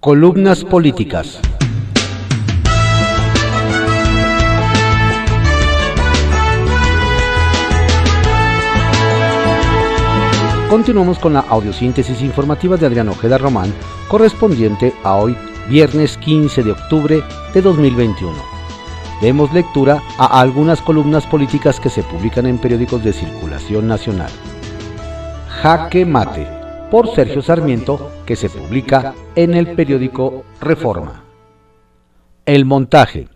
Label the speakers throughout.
Speaker 1: Columnas políticas. Continuamos con la audiosíntesis informativa de Adrián Ojeda Román, correspondiente a hoy, viernes 15 de octubre de 2021. Demos lectura a algunas columnas políticas que se publican en periódicos de circulación nacional. Jaque Mate, por Sergio Sarmiento, que se publica en el periódico Reforma. El montaje.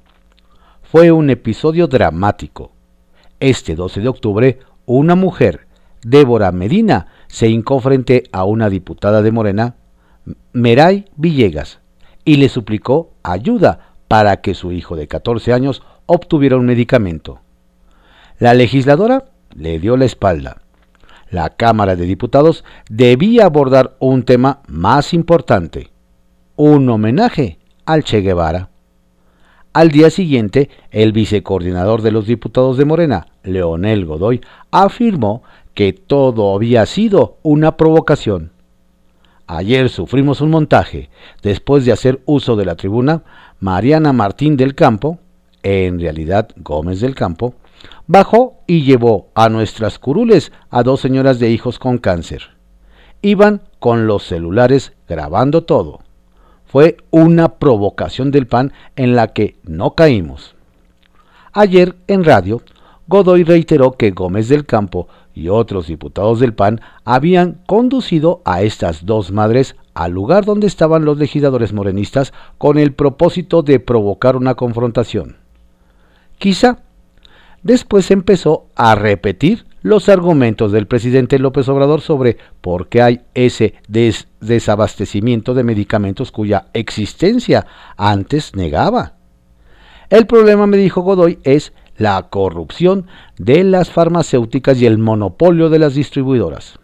Speaker 1: Fue un episodio dramático. Este 12 de octubre, una mujer, Débora Medina, se hincó frente a una diputada de Morena, Meray Villegas, y le suplicó ayuda para que su hijo de 14 años obtuviera un medicamento. La legisladora le dio la espalda. La Cámara de Diputados debía abordar un tema más importante, un homenaje al Che Guevara. Al día siguiente, el vicecoordinador de los diputados de Morena, Leonel Godoy, afirmó que todo había sido una provocación. Ayer sufrimos un montaje. Después de hacer uso de la tribuna, Mariana Martín del Campo, en realidad Gómez del Campo, bajó y llevó a nuestras curules a dos señoras de hijos con cáncer. Iban con los celulares grabando todo. Fue una provocación del PAN en la que no caímos. Ayer en radio, Godoy reiteró que Gómez del Campo y otros diputados del PAN habían conducido a estas dos madres al lugar donde estaban los legisladores morenistas con el propósito de provocar una confrontación. Quizá después empezó a repetir los argumentos del presidente López Obrador sobre por qué hay ese desabastecimiento de medicamentos cuya existencia antes negaba. El problema, me dijo Godoy, es la corrupción de las farmacéuticas y el monopolio de las distribuidoras.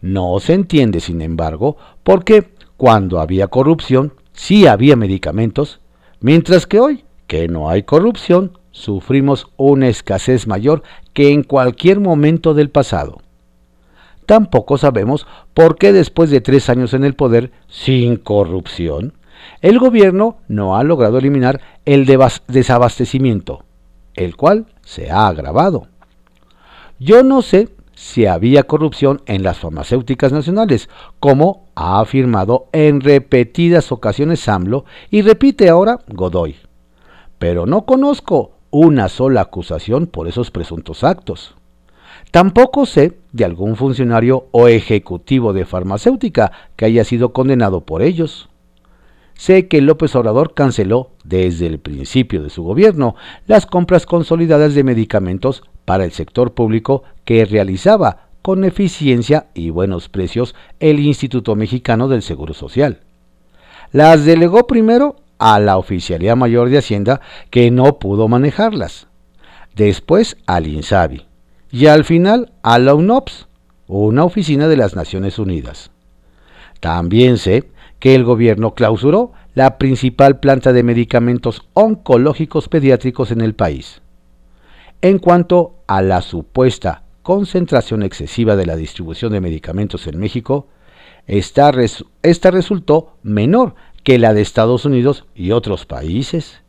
Speaker 1: No se entiende, sin embargo, por qué cuando había corrupción sí había medicamentos, mientras que hoy, que no hay corrupción, sufrimos una escasez mayor que en cualquier momento del pasado. Tampoco sabemos por qué después de tres años en el poder, sin corrupción, el gobierno no ha logrado eliminar el desabastecimiento, el cual se ha agravado. Yo no sé si había corrupción en las farmacéuticas nacionales, como ha afirmado en repetidas ocasiones AMLO y repite ahora Godoy. Pero no conozco una sola acusación por esos presuntos actos. Tampoco sé de algún funcionario o ejecutivo de farmacéutica que haya sido condenado por ellos. Sé que López Obrador canceló desde el principio de su gobierno las compras consolidadas de medicamentos para el sector público que realizaba con eficiencia y buenos precios el Instituto Mexicano del Seguro Social. Las delegó primero a la Oficialía Mayor de Hacienda que no pudo manejarlas, después al INSABI y al final a la UNOPS, una oficina de las Naciones Unidas. También sé que el gobierno clausuró la principal planta de medicamentos oncológicos pediátricos en el país. En cuanto a la supuesta concentración excesiva de la distribución de medicamentos en México, esta, esta resultó menor que la de Estados Unidos y otros países.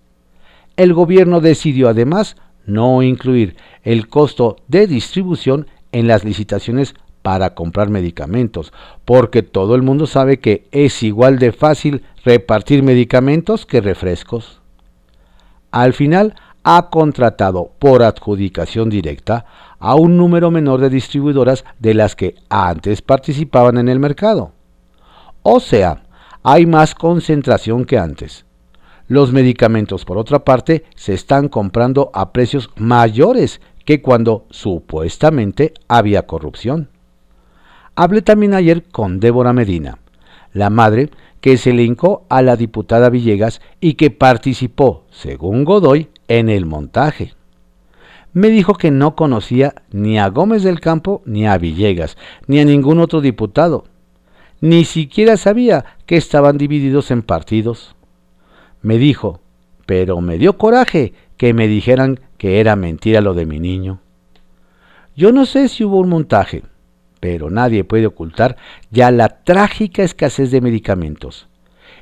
Speaker 1: El gobierno decidió además no incluir el costo de distribución en las licitaciones para comprar medicamentos, porque todo el mundo sabe que es igual de fácil repartir medicamentos que refrescos. Al final ha contratado por adjudicación directa a un número menor de distribuidoras de las que antes participaban en el mercado. O sea, hay más concentración que antes. Los medicamentos, por otra parte, se están comprando a precios mayores que cuando supuestamente había corrupción. Hablé también ayer con Débora Medina, la madre que se le hincó a la diputada Villegas y que participó, según Godoy, en el montaje. Me dijo que no conocía ni a Gómez del Campo ni a Villegas, ni a ningún otro diputado. Ni siquiera sabía que estaban divididos en partidos. Me dijo, pero me dio coraje que me dijeran que era mentira lo de mi niño. Yo no sé si hubo un montaje, pero nadie puede ocultar ya la trágica escasez de medicamentos.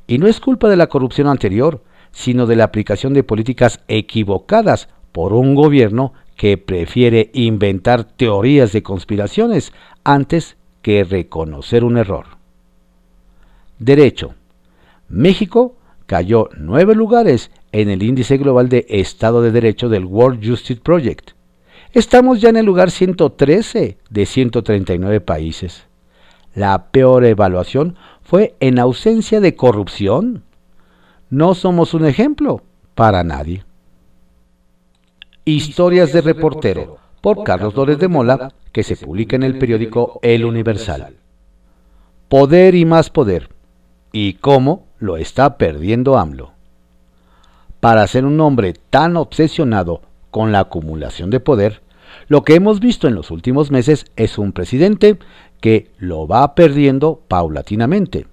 Speaker 1: Y no es culpa de la corrupción anterior, sino de la aplicación de políticas equivocadas por un gobierno que prefiere inventar teorías de conspiraciones antes que reconocer un error. Derecho. México cayó nueve lugares en el índice global de Estado de Derecho del World Justice Project. Estamos ya en el lugar 113 de 139 países. La peor evaluación fue en ausencia de corrupción. No somos un ejemplo para nadie. Historias de reportero por Carlos Lórez de Mola, que se publica en el periódico El Universal. Poder y más poder. ¿Y cómo lo está perdiendo AMLO? Para ser un hombre tan obsesionado con la acumulación de poder, lo que hemos visto en los últimos meses es un presidente que lo va perdiendo paulatinamente.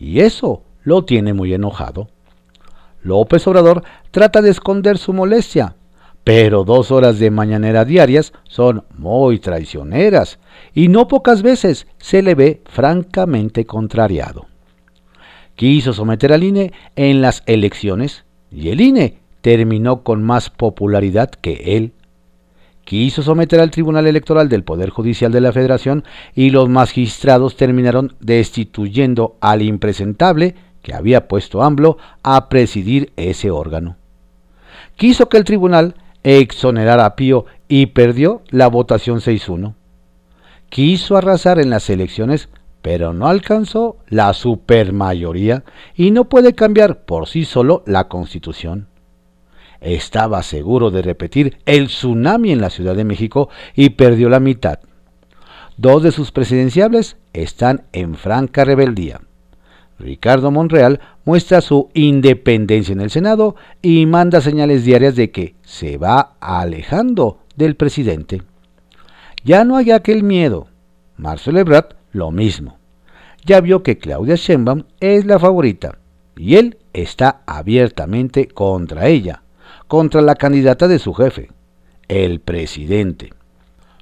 Speaker 1: Y eso lo tiene muy enojado. López Obrador trata de esconder su molestia, pero dos horas de mañanera diarias son muy traicioneras y no pocas veces se le ve francamente contrariado. Quiso someter al INE en las elecciones y el INE terminó con más popularidad que él. Quiso someter al Tribunal Electoral del Poder Judicial de la Federación y los magistrados terminaron destituyendo al impresentable que había puesto AMLO a presidir ese órgano. Quiso que el tribunal exonerara a Pío y perdió la votación 6-1. Quiso arrasar en las elecciones, pero no alcanzó la supermayoría y no puede cambiar por sí solo la constitución. Estaba seguro de repetir el tsunami en la Ciudad de México y perdió la mitad. Dos de sus presidenciables están en franca rebeldía. Ricardo Monreal muestra su independencia en el Senado y manda señales diarias de que se va alejando del presidente. Ya no hay aquel miedo. Marcelo Ebrard lo mismo. Ya vio que Claudia Sheinbaum es la favorita y él está abiertamente contra ella, contra la candidata de su jefe, el presidente.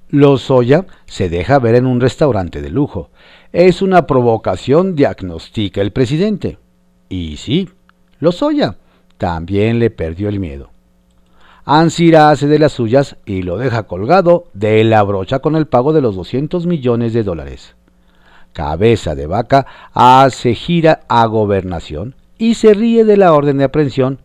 Speaker 1: Lozoya se deja ver en un restaurante de lujo. Es una provocación, diagnostica el presidente. Y sí, Lozoya también le perdió el miedo. Ansira hace de las suyas y lo deja colgado de la brocha con el pago de los 200 millones de dólares. Cabeza de vaca hace gira a gobernación y se ríe de la orden de aprehensión.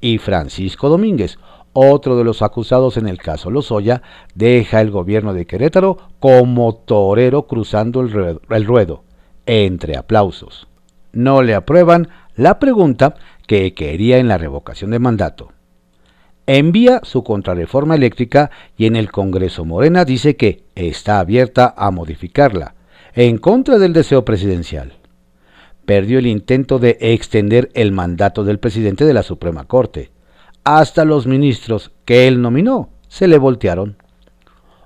Speaker 1: Y Francisco Domínguez, otro de los acusados en el caso Lozoya, deja el gobierno de Querétaro como torero cruzando el ruedo, el ruedo, entre aplausos. No le aprueban la pregunta que quería en la revocación de mandato. Envía su contrarreforma eléctrica y en el Congreso Morena dice que está abierta a modificarla, en contra del deseo presidencial. Perdió el intento de extender el mandato del presidente de la Suprema Corte hasta los ministros que él nominó se le voltearon.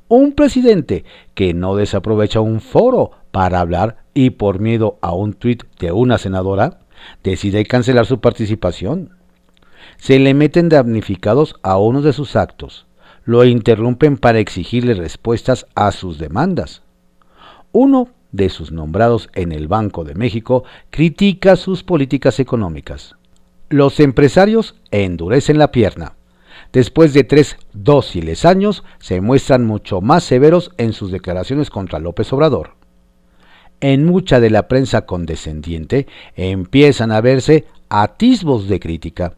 Speaker 1: Un presidente que no desaprovecha un foro para hablar y por miedo a un tuit de una senadora, decide cancelar su participación. Se le meten damnificados a uno de sus actos, lo interrumpen para exigirle respuestas a sus demandas. Uno de sus nombrados en el Banco de México critica sus políticas económicas. Los empresarios endurecen la pierna. Después de tres dóciles años, se muestran mucho más severos en sus declaraciones contra López Obrador. En mucha de la prensa condescendiente empiezan a verse atisbos de crítica.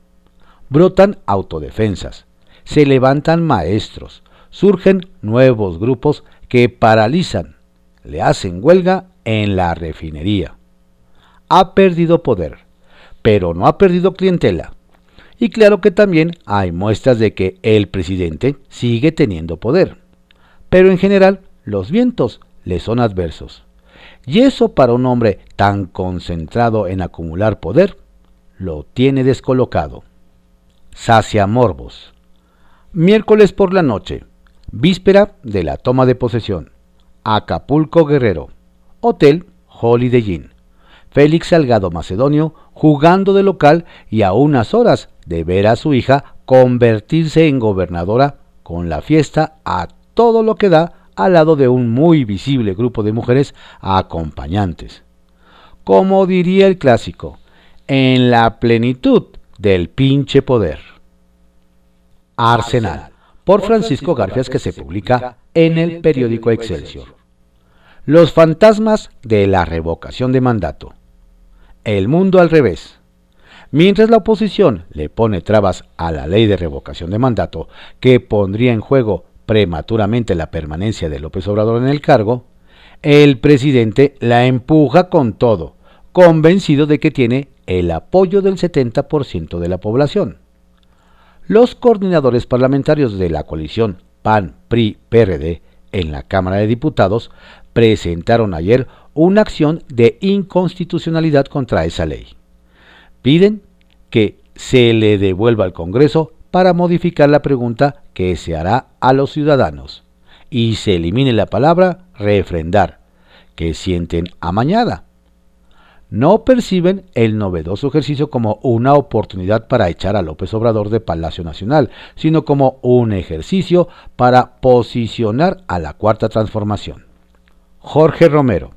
Speaker 1: Brotan autodefensas, se levantan maestros, surgen nuevos grupos que paralizan, le hacen huelga en la refinería. Ha perdido poder pero no ha perdido clientela. Y claro que también hay muestras de que el presidente sigue teniendo poder. Pero en general los vientos le son adversos. Y eso para un hombre tan concentrado en acumular poder, lo tiene descolocado. Sacia Morbos. Miércoles por la noche, víspera de la toma de posesión. Acapulco Guerrero. Hotel Holiday Inn. Félix Salgado Macedonio jugando de local y a unas horas de ver a su hija convertirse en gobernadora con la fiesta a todo lo que da al lado de un muy visible grupo de mujeres acompañantes. Como diría el clásico, en la plenitud del pinche poder. Arsenal, por Francisco Garfias que se publica en el periódico Excelsior. Los fantasmas de la revocación de mandato. El mundo al revés. Mientras la oposición le pone trabas a la ley de revocación de mandato que pondría en juego prematuramente la permanencia de López Obrador en el cargo, el presidente la empuja con todo, convencido de que tiene el apoyo del 70% de la población. Los coordinadores parlamentarios de la coalición PAN-PRI-PRD en la Cámara de Diputados presentaron ayer una acción de inconstitucionalidad contra esa ley. Piden que se le devuelva al Congreso para modificar la pregunta que se hará a los ciudadanos y se elimine la palabra refrendar, que sienten amañada. No perciben el novedoso ejercicio como una oportunidad para echar a López Obrador de Palacio Nacional, sino como un ejercicio para posicionar a la Cuarta Transformación. Jorge Romero,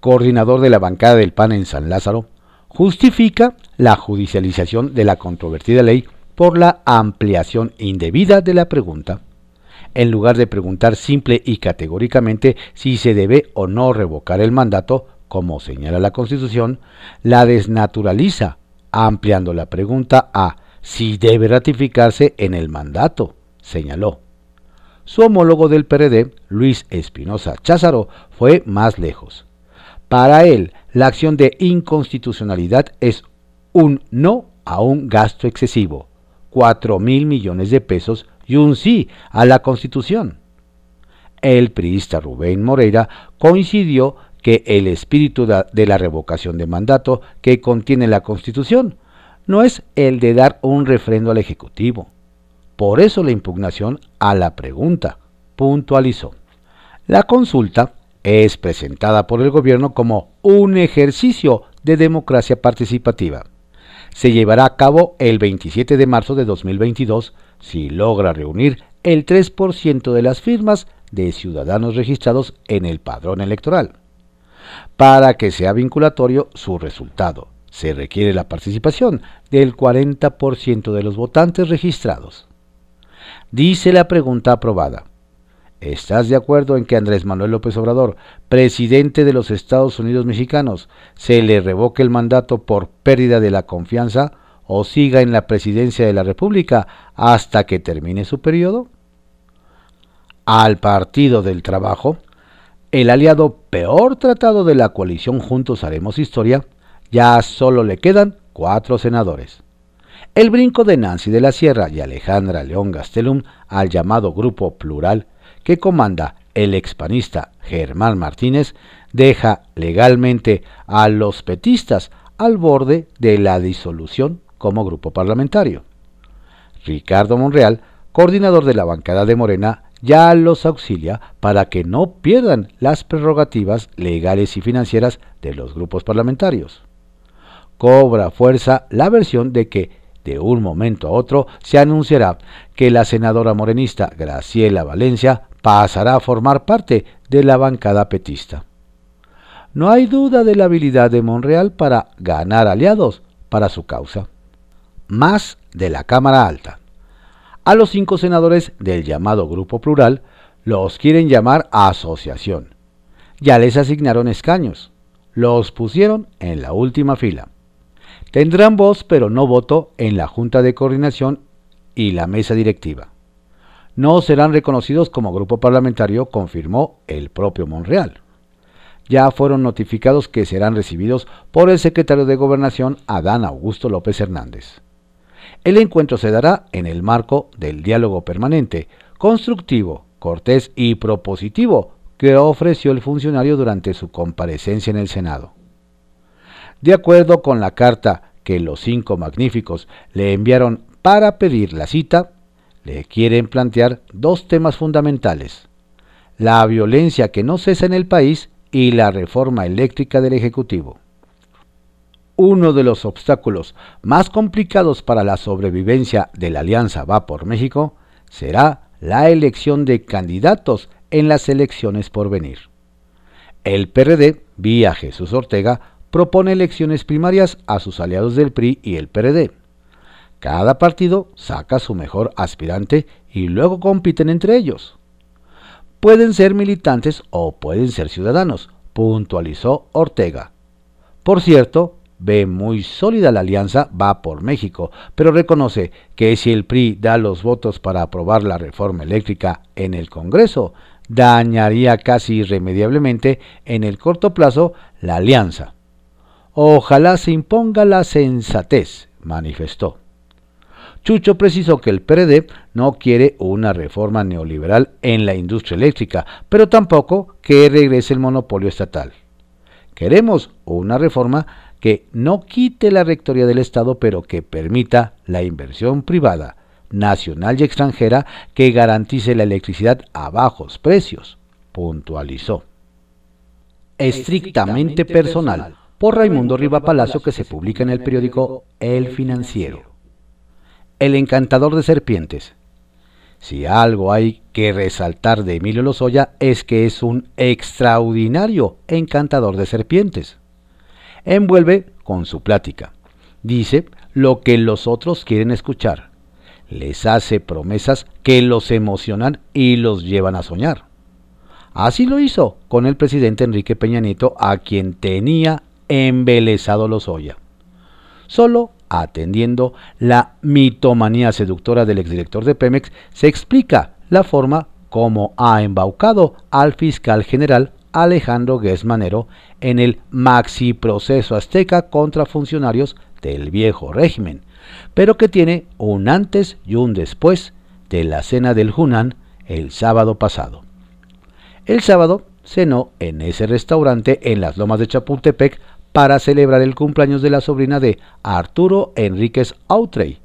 Speaker 1: coordinador de la bancada del PAN en San Lázaro, justifica la judicialización de la controvertida ley por la ampliación indebida de la pregunta. En lugar de preguntar simple y categóricamente si se debe o no revocar el mandato, como señala la Constitución, la desnaturaliza, ampliando la pregunta a si debe ratificarse en el mandato, señaló. Su homólogo del PRD, Luis Espinosa Cházaro, fue más lejos. Para él, la acción de inconstitucionalidad es un no a un gasto excesivo, 4 mil millones de pesos y un sí a la Constitución. El priista Rubén Moreira coincidió que el espíritu de la revocación de mandato que contiene la Constitución no es el de dar un refrendo al Ejecutivo. Por eso la impugnación a la pregunta, puntualizó. La consulta es presentada por el gobierno como un ejercicio de democracia participativa. Se llevará a cabo el 27 de marzo de 2022 si logra reunir el 3% de las firmas de ciudadanos registrados en el padrón electoral. Para que sea vinculatorio su resultado, se requiere la participación del 40% de los votantes registrados. Dice la pregunta aprobada. ¿Estás de acuerdo en que Andrés Manuel López Obrador, presidente de los Estados Unidos mexicanos, se le revoque el mandato por pérdida de la confianza o siga en la presidencia de la República hasta que termine su periodo? Al Partido del Trabajo, el aliado peor tratado de la coalición Juntos Haremos Historia, ya solo le quedan cuatro senadores. El brinco de Nancy de la Sierra y Alejandra León Gastelum al llamado Grupo Plural que comanda el expanista Germán Martínez deja legalmente a los petistas al borde de la disolución como grupo parlamentario. Ricardo Monreal, coordinador de la bancada de Morena, ya los auxilia para que no pierdan las prerrogativas legales y financieras de los grupos parlamentarios. Cobra fuerza la versión de que de un momento a otro se anunciará que la senadora morenista Graciela Valencia pasará a formar parte de la bancada petista. No hay duda de la habilidad de Monreal para ganar aliados para su causa más de la Cámara Alta. A los cinco senadores del llamado Grupo Plural los quieren llamar asociación. Ya les asignaron escaños. Los pusieron en la última fila. Tendrán voz pero no voto en la Junta de Coordinación y la mesa directiva. No serán reconocidos como grupo parlamentario, confirmó el propio Monreal. Ya fueron notificados que serán recibidos por el secretario de Gobernación, Adán Augusto López Hernández. El encuentro se dará en el marco del diálogo permanente, constructivo, cortés y propositivo que ofreció el funcionario durante su comparecencia en el Senado. De acuerdo con la carta que los cinco magníficos le enviaron para pedir la cita, le quieren plantear dos temas fundamentales. La violencia que no cesa en el país y la reforma eléctrica del Ejecutivo uno de los obstáculos más complicados para la sobrevivencia de la Alianza Va por México será la elección de candidatos en las elecciones por venir. El PRD, vía Jesús Ortega, propone elecciones primarias a sus aliados del PRI y el PRD. Cada partido saca su mejor aspirante y luego compiten entre ellos. Pueden ser militantes o pueden ser ciudadanos, puntualizó Ortega. Por cierto, ve muy sólida la alianza va por México, pero reconoce que si el PRI da los votos para aprobar la reforma eléctrica en el Congreso, dañaría casi irremediablemente en el corto plazo la alianza. Ojalá se imponga la sensatez, manifestó. Chucho precisó que el PRD no quiere una reforma neoliberal en la industria eléctrica, pero tampoco que regrese el monopolio estatal. Queremos una reforma que no quite la rectoría del Estado, pero que permita la inversión privada, nacional y extranjera, que garantice la electricidad a bajos precios, puntualizó. Estrictamente personal, por Raimundo Riva Palacio, que se publica en el periódico El Financiero. El encantador de serpientes. Si algo hay que resaltar de Emilio Lozoya es que es un extraordinario encantador de serpientes. Envuelve con su plática. Dice lo que los otros quieren escuchar. Les hace promesas que los emocionan y los llevan a soñar. Así lo hizo con el presidente Enrique Peña Nieto, a quien tenía embelesado Lozoya. Solo atendiendo la mitomanía seductora del exdirector de Pemex, se explica la forma como ha embaucado al fiscal general Alejandro Guesmanero en el maxi proceso azteca contra funcionarios del viejo régimen, pero que tiene un antes y un después de la cena del Hunan el sábado pasado. El sábado cenó en ese restaurante en las lomas de Chapultepec para celebrar el cumpleaños de la sobrina de Arturo Enríquez Autrey,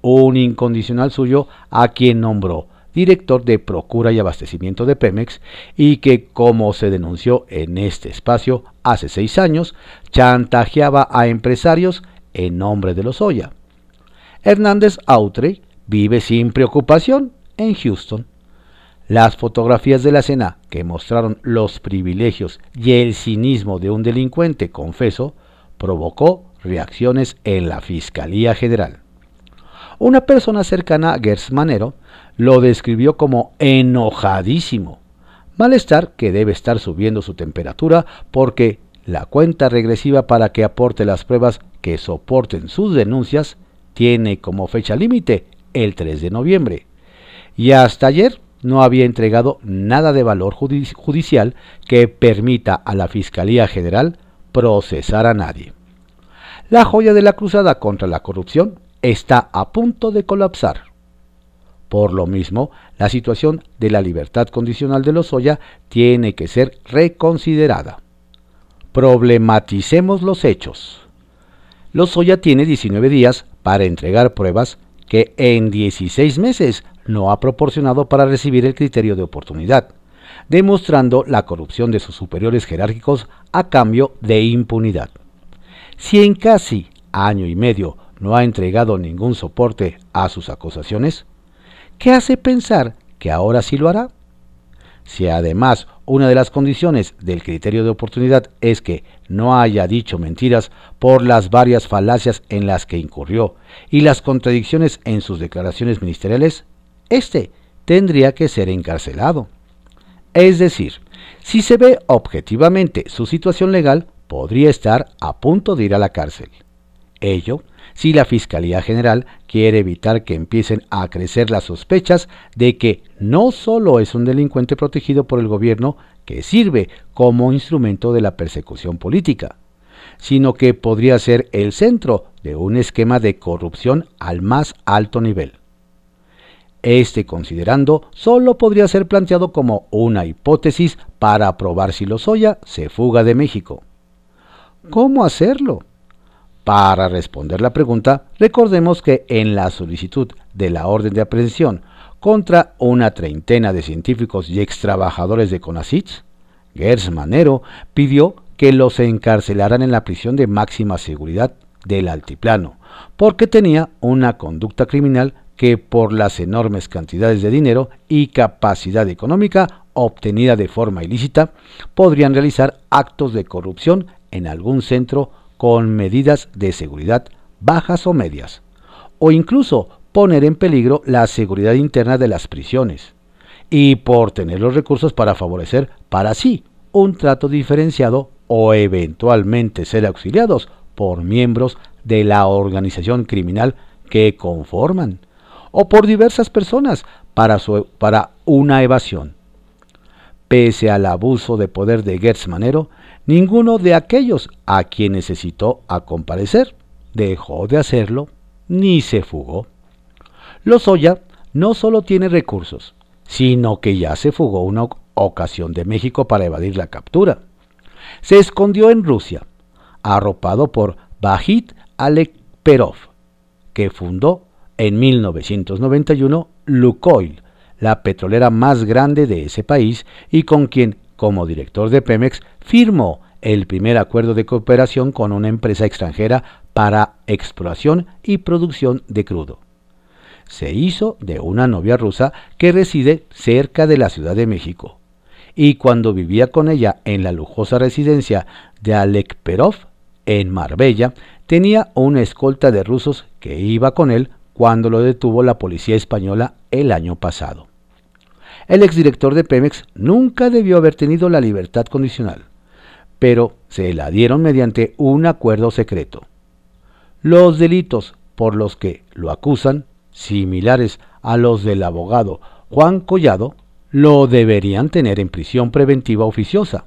Speaker 1: un incondicional suyo a quien nombró director de Procura y Abastecimiento de Pemex y que, como se denunció en este espacio hace seis años, chantajeaba a empresarios en nombre de los Oya. Hernández Autrey vive sin preocupación en Houston las fotografías de la cena que mostraron los privilegios y el cinismo de un delincuente confeso provocó reacciones en la Fiscalía General. Una persona cercana a Gers Manero lo describió como enojadísimo, malestar que debe estar subiendo su temperatura porque la cuenta regresiva para que aporte las pruebas que soporten sus denuncias tiene como fecha límite el 3 de noviembre. Y hasta ayer no había entregado nada de valor judicial que permita a la Fiscalía General procesar a nadie. La joya de la cruzada contra la corrupción está a punto de colapsar. Por lo mismo, la situación de la libertad condicional de Lozoya tiene que ser reconsiderada. Problematicemos los hechos. Lozoya tiene 19 días para entregar pruebas que en 16 meses no ha proporcionado para recibir el criterio de oportunidad, demostrando la corrupción de sus superiores jerárquicos a cambio de impunidad. Si en casi año y medio no ha entregado ningún soporte a sus acusaciones, ¿qué hace pensar que ahora sí lo hará? Si además una de las condiciones del criterio de oportunidad es que no haya dicho mentiras por las varias falacias en las que incurrió y las contradicciones en sus declaraciones ministeriales, este tendría que ser encarcelado. Es decir, si se ve objetivamente su situación legal, podría estar a punto de ir a la cárcel. Ello si la Fiscalía General quiere evitar que empiecen a crecer las sospechas de que no solo es un delincuente protegido por el gobierno que sirve como instrumento de la persecución política, sino que podría ser el centro de un esquema de corrupción al más alto nivel. Este considerando solo podría ser planteado como una hipótesis para probar si Lozoya se fuga de México. ¿Cómo hacerlo? Para responder la pregunta, recordemos que en la solicitud de la orden de aprehensión contra una treintena de científicos y extrabajadores de CONACYT, Gers Manero pidió que los encarcelaran en la prisión de máxima seguridad del altiplano, porque tenía una conducta criminal que por las enormes cantidades de dinero y capacidad económica obtenida de forma ilícita, podrían realizar actos de corrupción en algún centro con medidas de seguridad bajas o medias, o incluso poner en peligro la seguridad interna de las prisiones, y por tener los recursos para favorecer para sí un trato diferenciado o eventualmente ser auxiliados por miembros de la organización criminal que conforman, o por diversas personas para, para una evasión. Pese al abuso de poder de Gertz Manero, ninguno de aquellos a quien necesitó a comparecer dejó de hacerlo ni se fugó. Lozoya no solo tiene recursos, sino que ya se fugó una ocasión de México para evadir la captura. Se escondió en Rusia, arropado por Bahit Alekperov, que fundó en 1991 Lukoil, la petrolera más grande de ese país y con quien, como director de Pemex, firmó el primer acuerdo de cooperación con una empresa extranjera para exploración y producción de crudo. Se hizo de una novia rusa que reside cerca de la Ciudad de México, y cuando vivía con ella en la lujosa residencia de Alekperov, en Marbella, tenía una escolta de rusos que iba con él cuando lo detuvo la policía española el año pasado. El exdirector de Pemex nunca debió haber tenido la libertad condicional, pero se la dieron mediante un acuerdo secreto. Los delitos por los que lo acusan, similares a los del abogado Juan Collado, lo deberían tener en prisión preventiva oficiosa,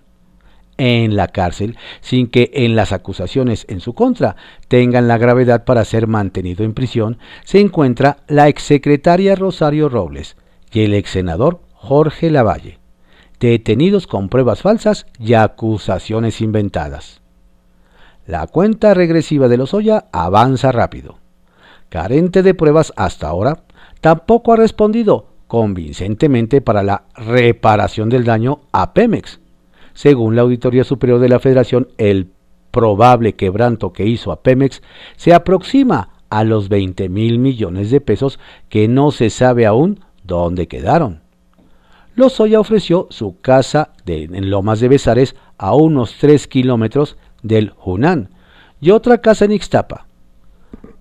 Speaker 1: en la cárcel, sin que en las acusaciones en su contra tengan la gravedad para ser mantenido en prisión, se encuentra la exsecretaria Rosario Robles y el exsenador Jorge Lavalle, detenidos con pruebas falsas y acusaciones inventadas. La cuenta regresiva de Lozoya avanza rápido. Carente de pruebas hasta ahora, tampoco ha respondido convincentemente para la reparación del daño a Pemex. Según la Auditoría Superior de la Federación, el probable quebranto que hizo a Pemex se aproxima a los 20 mil millones de pesos que no se sabe aún dónde quedaron. Lozoya ofreció su casa en Lomas de Besares a unos 3 kilómetros del Hunan y otra casa en Ixtapa.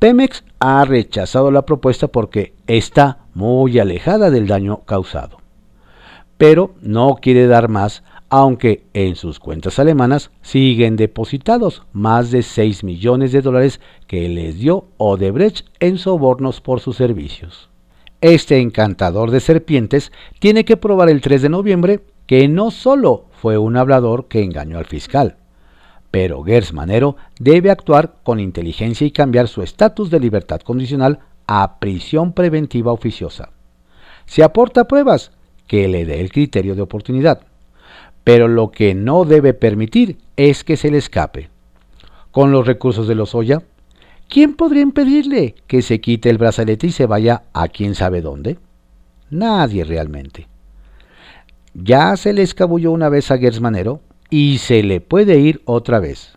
Speaker 1: Pemex ha rechazado la propuesta porque está muy alejada del daño causado. Pero no quiere dar más, aunque en sus cuentas alemanas siguen depositados más de 6 millones de dólares que les dio Odebrecht en sobornos por sus servicios. Este encantador de serpientes tiene que probar el 3 de noviembre que no solo fue un hablador que engañó al fiscal, pero Gers Manero debe actuar con inteligencia y cambiar su estatus de libertad condicional a prisión preventiva oficiosa. Si aporta pruebas, que le dé el criterio de oportunidad. Pero lo que no debe permitir es que se le escape. Con los recursos de los Oya, ¿Quién podría impedirle que se quite el brazalete y se vaya a quién sabe dónde? Nadie realmente. Ya se le escabulló una vez a Gersmanero y se le puede ir otra vez.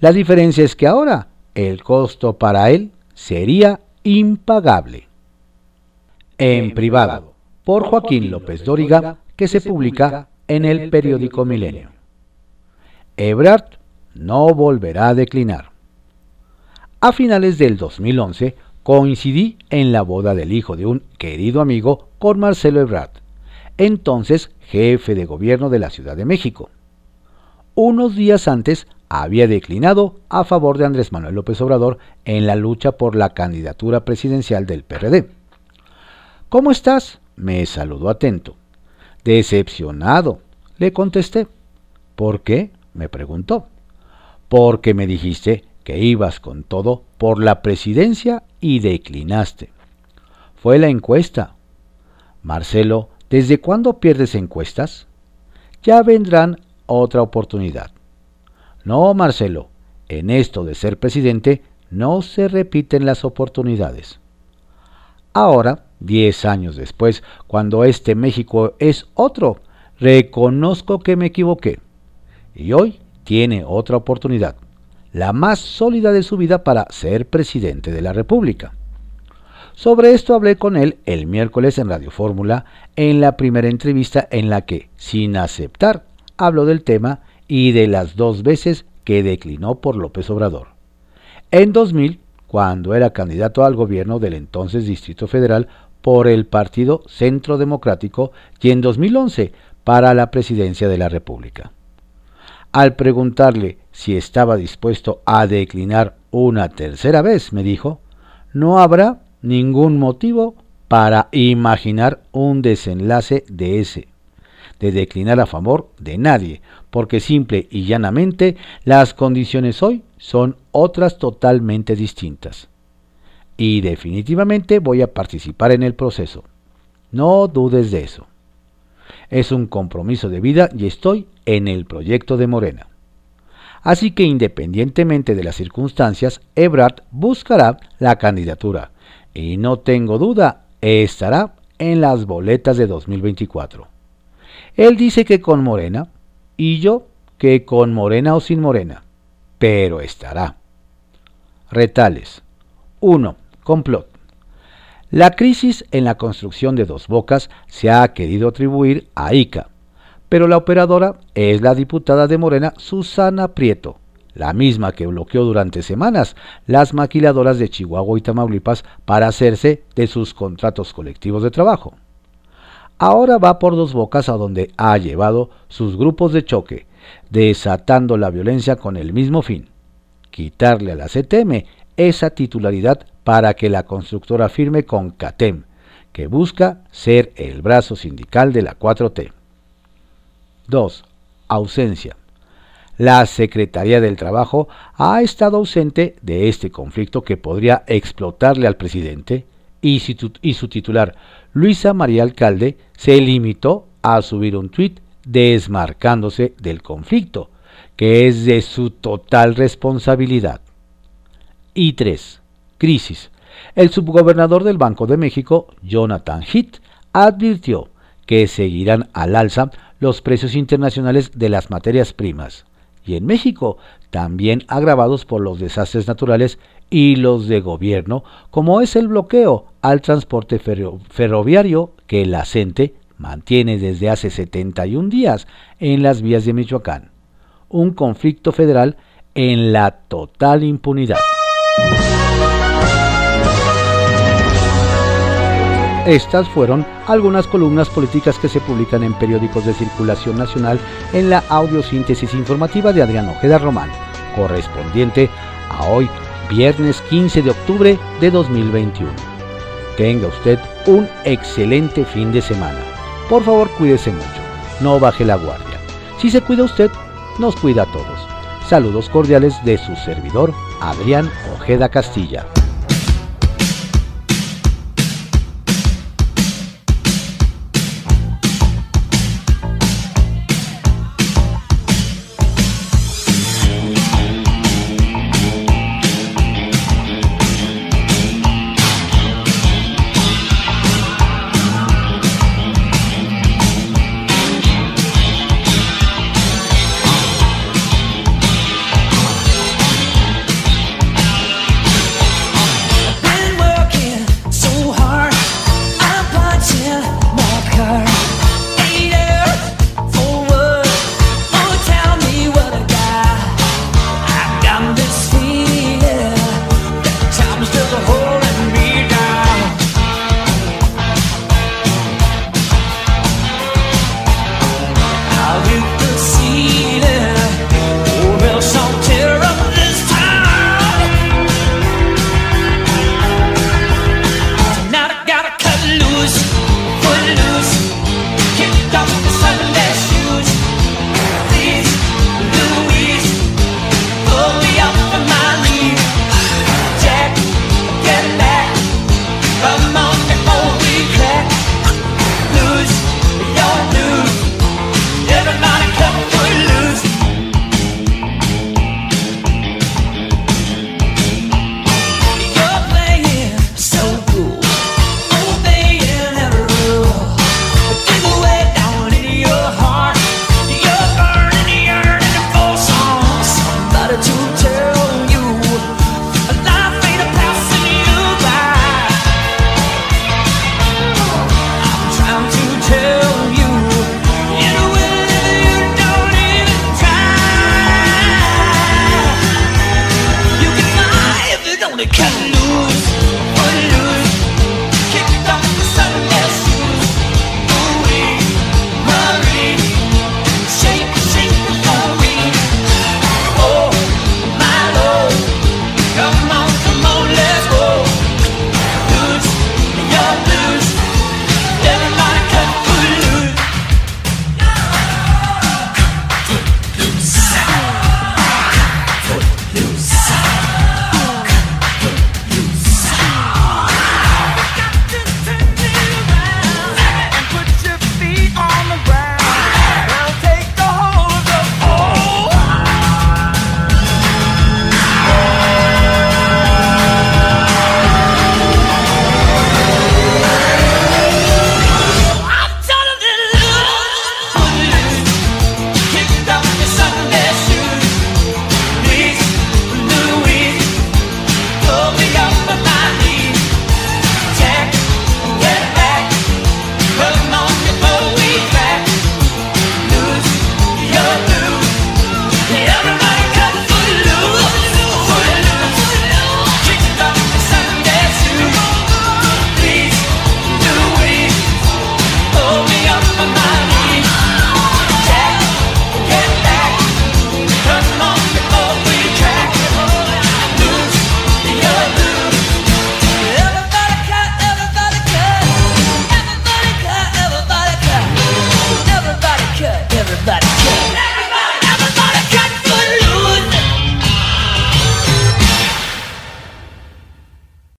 Speaker 1: La diferencia es que ahora el costo para él sería impagable. En privado, por Joaquín López Dóriga, que se publica en el periódico Milenio. Ebrard no volverá a declinar. A finales del 2011 coincidí en la boda del hijo de un querido amigo con Marcelo Ebrard, entonces jefe de gobierno de la Ciudad de México. Unos días antes había declinado a favor de Andrés Manuel López Obrador en la lucha por la candidatura presidencial del PRD. ¿Cómo estás? me saludó atento. Decepcionado, le contesté. ¿Por qué? me preguntó. Porque me dijiste ibas con todo por la presidencia y declinaste. Fue la encuesta. Marcelo, ¿desde cuándo pierdes encuestas? Ya vendrán otra oportunidad. No, Marcelo, en esto de ser presidente no se repiten las oportunidades. Ahora, diez años después, cuando este México es otro, reconozco que me equivoqué. Y hoy tiene otra oportunidad la más sólida de su vida para ser presidente de la República. Sobre esto hablé con él el miércoles en Radio Fórmula, en la primera entrevista en la que, sin aceptar, habló del tema y de las dos veces que declinó por López Obrador. En 2000, cuando era candidato al gobierno del entonces Distrito Federal por el Partido Centro Democrático y en 2011 para la presidencia de la República. Al preguntarle si estaba dispuesto a declinar una tercera vez, me dijo, no habrá ningún motivo para imaginar un desenlace de ese, de declinar a favor de nadie, porque simple y llanamente las condiciones hoy son otras totalmente distintas. Y definitivamente voy a participar en el proceso. No dudes de eso. Es un compromiso de vida y estoy en el proyecto de Morena. Así que independientemente de las circunstancias, Ebrard buscará la candidatura y no tengo duda, estará en las boletas de 2024. Él dice que con Morena y yo que con Morena o sin Morena, pero estará. Retales. 1. Complot. La crisis en la construcción de Dos Bocas se ha querido atribuir a ICA, pero la operadora es la diputada de Morena Susana Prieto, la misma que bloqueó durante semanas las maquiladoras de Chihuahua y Tamaulipas para hacerse de sus contratos colectivos de trabajo. Ahora va por dos bocas a donde ha llevado sus grupos de choque, desatando la violencia con el mismo fin, quitarle a la CTM esa titularidad para que la constructora firme con CATEM, que busca ser el brazo sindical de la 4T. 2. Ausencia. La Secretaría del Trabajo ha estado ausente de este conflicto que podría explotarle al presidente y su titular, Luisa María Alcalde, se limitó a subir un tuit desmarcándose del conflicto, que es de su total responsabilidad. Y 3. Crisis. El subgobernador del Banco de México, Jonathan Heath, advirtió que seguirán al alza los precios internacionales de las materias primas, y en México también agravados por los desastres naturales y los de gobierno, como es el bloqueo al transporte ferroviario que la CENTE mantiene desde hace 71 días en las vías de Michoacán. Un conflicto federal en la total impunidad. Estas fueron algunas columnas políticas que se publican en periódicos de circulación nacional en la audiosíntesis informativa de Adrián Ojeda Román, correspondiente a hoy, viernes 15 de octubre de 2021. Tenga usted un excelente fin de semana. Por favor, cuídese mucho. No baje la guardia. Si se cuida usted, nos cuida a todos. Saludos cordiales de su servidor, Adrián Ojeda Castilla.